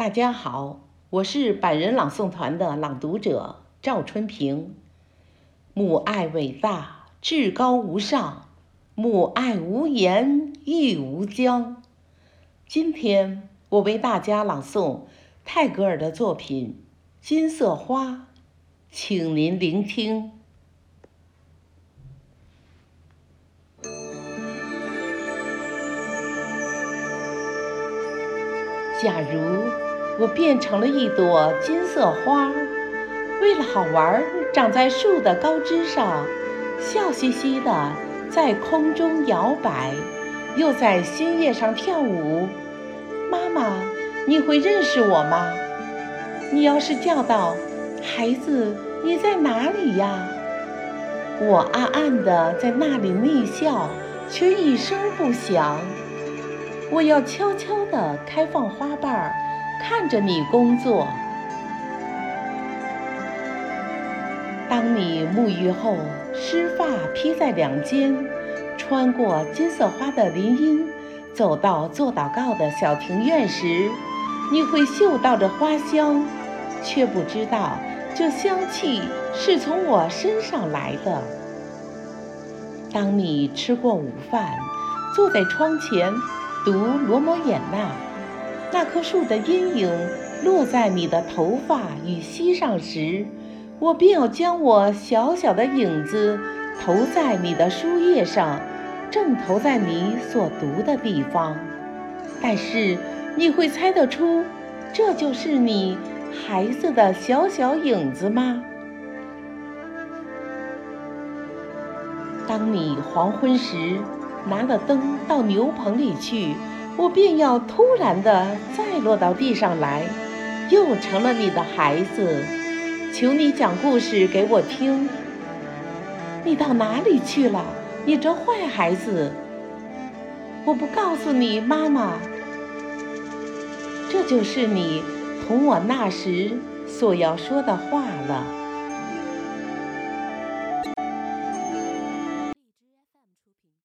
大家好，我是百人朗诵团的朗读者赵春平。母爱伟大，至高无上；母爱无言，亦无疆。今天我为大家朗诵泰戈尔的作品《金色花》，请您聆听。假如我变成了一朵金色花，为了好玩，长在树的高枝上，笑嘻嘻的在空中摇摆，又在新叶上跳舞。妈妈，你会认识我吗？你要是叫道：“孩子，你在哪里呀？”我暗暗的在那里逆笑，却一声不响。我要悄悄地开放花瓣儿，看着你工作。当你沐浴后，湿发披在两肩，穿过金色花的林荫，走到做祷告的小庭院时，你会嗅到这花香，却不知道这香气是从我身上来的。当你吃过午饭，坐在窗前。读罗摩衍那，那棵树的阴影落在你的头发与膝上时，我便要将我小小的影子投在你的书页上，正投在你所读的地方。但是你会猜得出，这就是你孩子的小小影子吗？当你黄昏时。拿了灯到牛棚里去，我便要突然的再落到地上来，又成了你的孩子。求你讲故事给我听。你到哪里去了，你这坏孩子？我不告诉你妈妈。这就是你同我那时所要说的话了。